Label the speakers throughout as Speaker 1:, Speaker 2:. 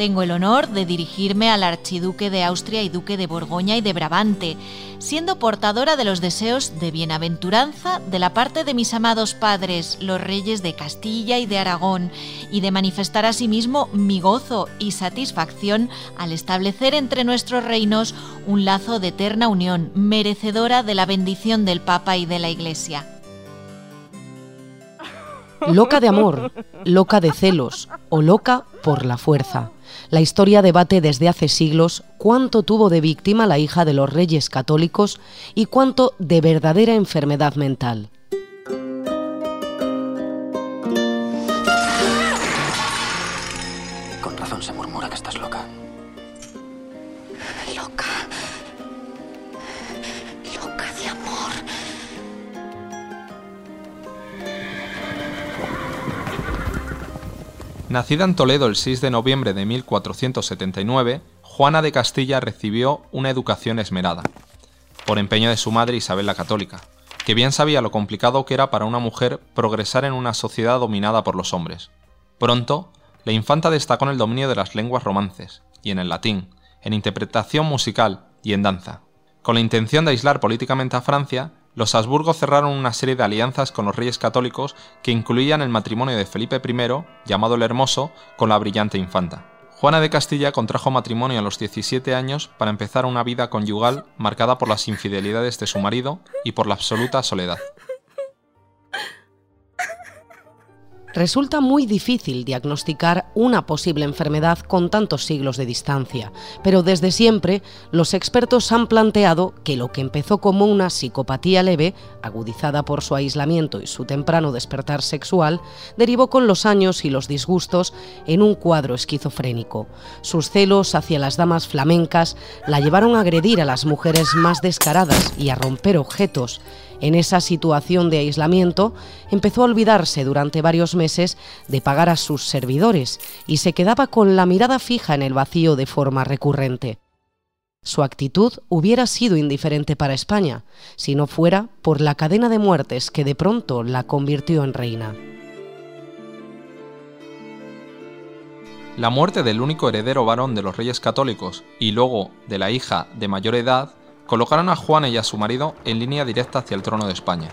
Speaker 1: Tengo el honor de dirigirme al archiduque de Austria y duque de Borgoña y de Brabante, siendo portadora de los deseos de bienaventuranza de la parte de mis amados padres, los reyes de Castilla y de Aragón, y de manifestar asimismo mi gozo y satisfacción al establecer entre nuestros reinos un lazo de eterna unión, merecedora de la bendición del Papa y de la Iglesia.
Speaker 2: Loca de amor, loca de celos o loca por la fuerza. La historia debate desde hace siglos cuánto tuvo de víctima la hija de los reyes católicos y cuánto de verdadera enfermedad mental.
Speaker 3: Nacida en Toledo el 6 de noviembre de 1479, Juana de Castilla recibió una educación esmerada, por empeño de su madre Isabel la Católica, que bien sabía lo complicado que era para una mujer progresar en una sociedad dominada por los hombres. Pronto, la infanta destacó en el dominio de las lenguas romances, y en el latín, en interpretación musical y en danza. Con la intención de aislar políticamente a Francia, los Habsburgo cerraron una serie de alianzas con los reyes católicos que incluían el matrimonio de Felipe I, llamado el Hermoso, con la brillante infanta. Juana de Castilla contrajo matrimonio a los 17 años para empezar una vida conyugal marcada por las infidelidades de su marido y por la absoluta soledad.
Speaker 2: Resulta muy difícil diagnosticar una posible enfermedad con tantos siglos de distancia, pero desde siempre los expertos han planteado que lo que empezó como una psicopatía leve, agudizada por su aislamiento y su temprano despertar sexual, derivó con los años y los disgustos en un cuadro esquizofrénico. Sus celos hacia las damas flamencas la llevaron a agredir a las mujeres más descaradas y a romper objetos, en esa situación de aislamiento, empezó a olvidarse durante varios meses de pagar a sus servidores y se quedaba con la mirada fija en el vacío de forma recurrente. Su actitud hubiera sido indiferente para España, si no fuera por la cadena de muertes que de pronto la convirtió en reina.
Speaker 3: La muerte del único heredero varón de los reyes católicos y luego de la hija de mayor edad colocaron a Juana y a su marido en línea directa hacia el trono de España.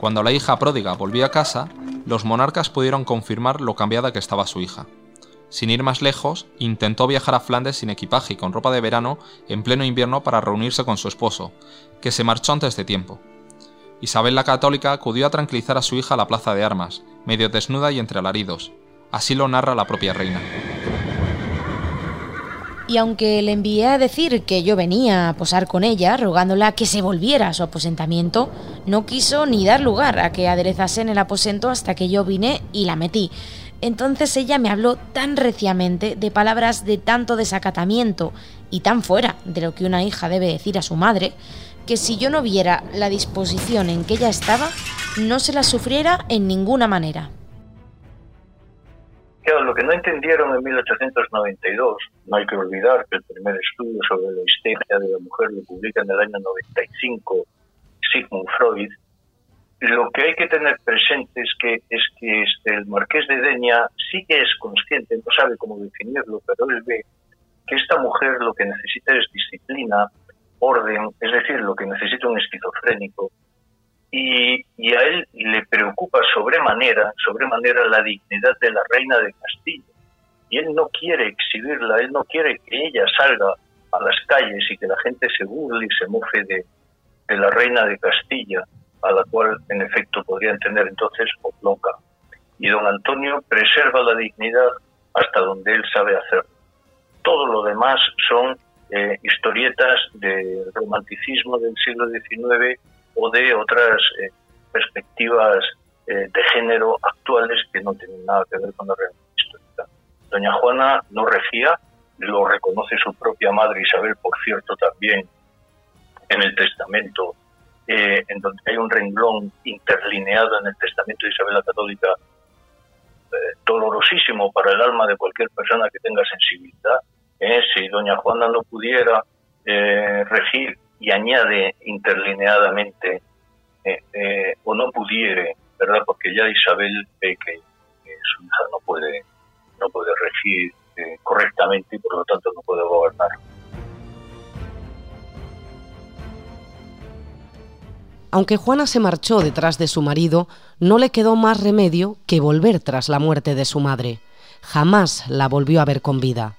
Speaker 3: Cuando la hija pródiga volvió a casa, los monarcas pudieron confirmar lo cambiada que estaba su hija. Sin ir más lejos, intentó viajar a Flandes sin equipaje y con ropa de verano en pleno invierno para reunirse con su esposo, que se marchó antes de tiempo. Isabel la Católica acudió a tranquilizar a su hija a la plaza de armas, medio desnuda y entre alaridos. Así lo narra la propia reina
Speaker 4: y aunque le envié a decir que yo venía a posar con ella, rogándola que se volviera a su aposentamiento, no quiso ni dar lugar a que aderezase en el aposento hasta que yo vine y la metí. Entonces ella me habló tan reciamente de palabras de tanto desacatamiento y tan fuera de lo que una hija debe decir a su madre, que si yo no viera la disposición en que ella estaba, no se la sufriera en ninguna manera
Speaker 5: lo que no entendieron en 1892, no hay que olvidar que el primer estudio sobre la histeria de la mujer lo publica en el año 95 Sigmund Freud, lo que hay que tener presente es que, es que este, el marqués de Denia sí que es consciente, no sabe cómo definirlo, pero él ve que esta mujer lo que necesita es disciplina, orden, es decir, lo que necesita un esquizofrénico, y, a él le preocupa sobremanera, sobremanera la dignidad de la reina de Castilla. Y él no quiere exhibirla, él no quiere que ella salga a las calles y que la gente se burle y se mofe de, de la reina de Castilla, a la cual en efecto podrían tener entonces por loca. Y don Antonio preserva la dignidad hasta donde él sabe hacerlo. Todo lo demás son eh, historietas del romanticismo del siglo XIX o de otras eh, perspectivas eh, de género actuales que no tienen nada que ver con la realidad histórica. Doña Juana no regía, lo reconoce su propia madre Isabel, por cierto, también en el testamento, eh, en donde hay un renglón interlineado en el testamento de Isabel la Católica, dolorosísimo para el alma de cualquier persona que tenga sensibilidad. si doña Juana no pudiera regir y añade interlineadamente eh, eh, o no pudiere, ¿verdad? Porque ya Isabel ve que, su hija no puede, no puede regir eh, correctamente y por lo tanto no puede gobernar.
Speaker 2: Aunque Juana se marchó detrás de su marido, no le quedó más remedio que volver tras la muerte de su madre. Jamás la volvió a ver con vida.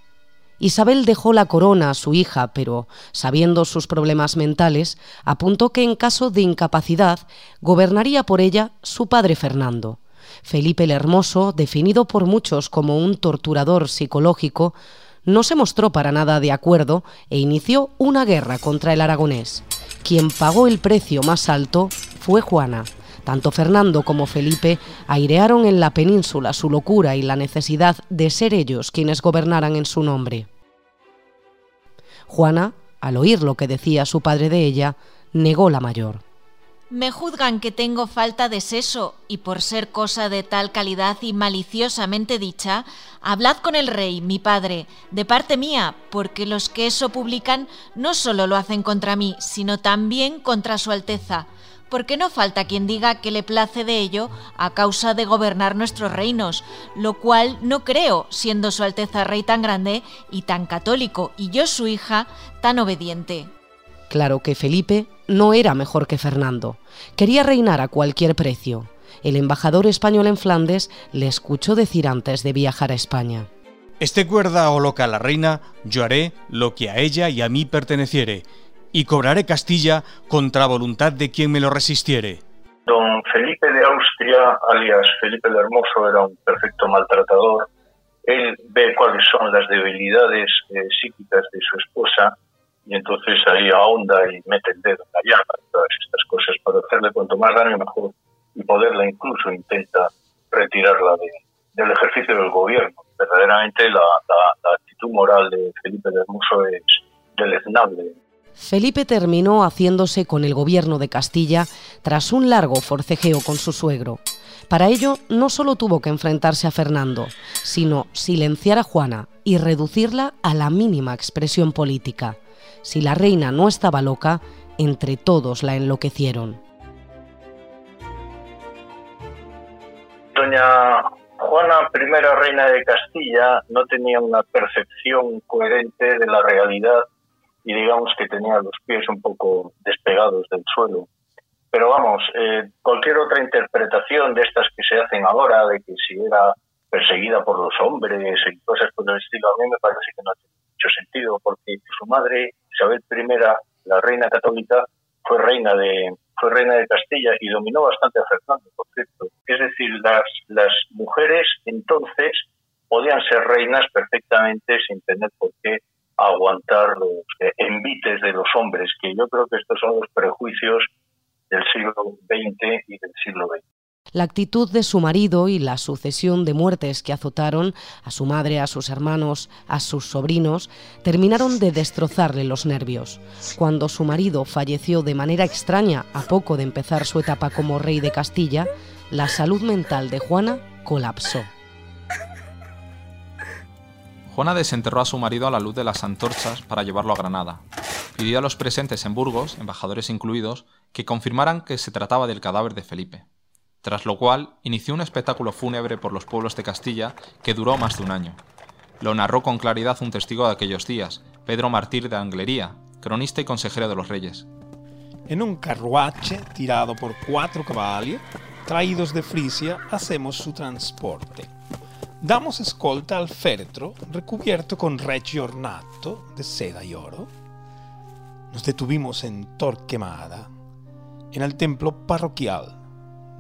Speaker 2: Isabel dejó la corona a su hija, pero, sabiendo sus problemas mentales, apuntó que en caso de incapacidad gobernaría por ella su padre Fernando. Felipe el Hermoso, definido por muchos como un torturador psicológico, no se mostró para nada de acuerdo e inició una guerra contra el aragonés. Quien pagó el precio más alto fue Juana. Tanto Fernando como Felipe airearon en la península su locura y la necesidad de ser ellos quienes gobernaran en su nombre. Juana, al oír lo que decía su padre de ella, negó la mayor.
Speaker 1: Me juzgan que tengo falta de seso, y por ser cosa de tal calidad y maliciosamente dicha, hablad con el rey, mi padre, de parte mía, porque los que eso publican no solo lo hacen contra mí, sino también contra su Alteza, porque no falta quien diga que le place de ello a causa de gobernar nuestros reinos, lo cual no creo, siendo su Alteza Rey tan grande y tan católico, y yo su hija tan obediente.
Speaker 2: Claro que Felipe no era mejor que Fernando. Quería reinar a cualquier precio. El embajador español en Flandes le escuchó decir antes de viajar a España.
Speaker 6: Este cuerda o loca la reina, yo haré lo que a ella y a mí perteneciere, y cobraré Castilla contra voluntad de quien me lo resistiere.
Speaker 5: Don Felipe de Austria, alias Felipe el Hermoso, era un perfecto maltratador. Él ve cuáles son las debilidades eh, psíquicas de su esposa y entonces ahí ahonda y mete el dedo en la llama y todas estas cosas para hacerle cuanto más daño mejor y poderla incluso intenta retirarla del ejercicio del gobierno. Verdaderamente la, actitud moral de Felipe de Hermoso es deleznable.
Speaker 2: Felipe terminó haciéndose con el gobierno de Castilla tras un largo forcejeo con su suegro. Para ello no solo tuvo que enfrentarse a Fernando, sino silenciar a Juana y reducirla a la mínima expresión política. Si la reina no estaba loca, entre todos la enloquecieron.
Speaker 5: Doña Juana, primera reina de Castilla, no tenía una percepción coherente de la realidad y digamos que tenía los pies un poco despegados del suelo. Pero vamos, eh, cualquier otra interpretación de estas que se hacen ahora, de que si era perseguida por los hombres y cosas por el estilo, a mí me parece que no tiene mucho sentido, porque su madre Isabel I, la reina católica, fue reina de fue reina de Castilla y dominó bastante a Fernando, por cierto. Es decir, las, las mujeres entonces podían ser reinas perfectamente sin tener por qué aguantar los envites de los hombres, que yo creo que estos son los prejuicios del siglo XX y del siglo XX.
Speaker 2: La actitud de su marido y la sucesión de muertes que azotaron a su madre, a sus hermanos, a sus sobrinos, terminaron de destrozarle los nervios. Cuando su marido falleció de manera extraña a poco de empezar su etapa como rey de Castilla, la salud mental de Juana colapsó.
Speaker 3: Juana desenterró a su marido a la luz de las antorchas para llevarlo a Granada. Pidió a los presentes en Burgos, embajadores incluidos, que confirmaran que se trataba del cadáver de Felipe tras lo cual inició un espectáculo fúnebre por los pueblos de Castilla que duró más de un año. Lo narró con claridad un testigo de aquellos días, Pedro Martir de Anglería, cronista y consejero de los reyes.
Speaker 7: En un carruaje tirado por cuatro caballos, traídos de Frisia, hacemos su transporte. Damos escolta al féretro recubierto con regio ornato de seda y oro. Nos detuvimos en Torquemada, en el templo parroquial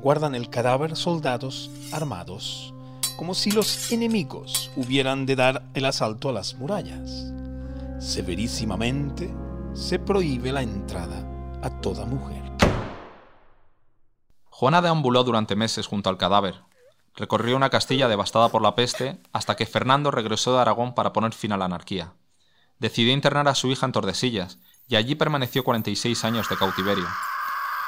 Speaker 7: guardan el cadáver soldados armados, como si los enemigos hubieran de dar el asalto a las murallas. Severísimamente se prohíbe la entrada a toda mujer.
Speaker 3: Juana deambuló durante meses junto al cadáver. Recorrió una Castilla devastada por la peste hasta que Fernando regresó de Aragón para poner fin a la anarquía. Decidió internar a su hija en Tordesillas y allí permaneció 46 años de cautiverio.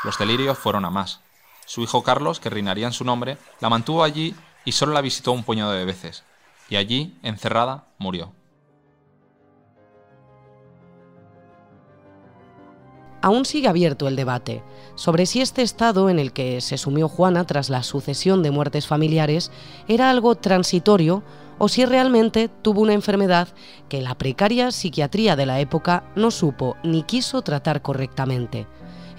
Speaker 3: Los delirios fueron a más. Su hijo Carlos, que reinaría en su nombre, la mantuvo allí y solo la visitó un puñado de veces, y allí, encerrada, murió.
Speaker 2: Aún sigue abierto el debate sobre si este estado en el que se sumió Juana tras la sucesión de muertes familiares era algo transitorio o si realmente tuvo una enfermedad que la precaria psiquiatría de la época no supo ni quiso tratar correctamente.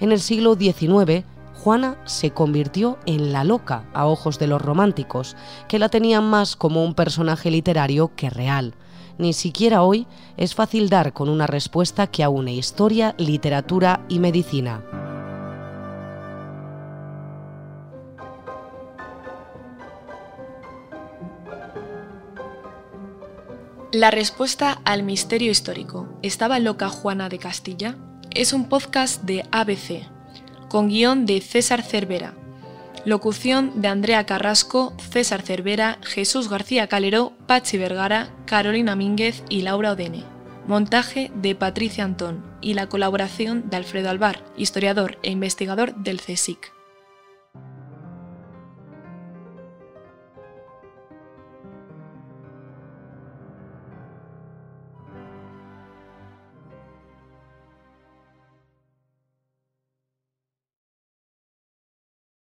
Speaker 2: En el siglo XIX, Juana se convirtió en la loca a ojos de los románticos, que la tenían más como un personaje literario que real. Ni siquiera hoy es fácil dar con una respuesta que aúne historia, literatura y medicina.
Speaker 8: La respuesta al misterio histórico, ¿estaba loca Juana de Castilla? Es un podcast de ABC, con guion de César Cervera, locución de Andrea Carrasco, César Cervera, Jesús García Calero, Pachi Vergara, Carolina Mínguez y Laura Odene. Montaje de Patricia Antón y la colaboración de Alfredo Alvar, historiador e investigador del CSIC.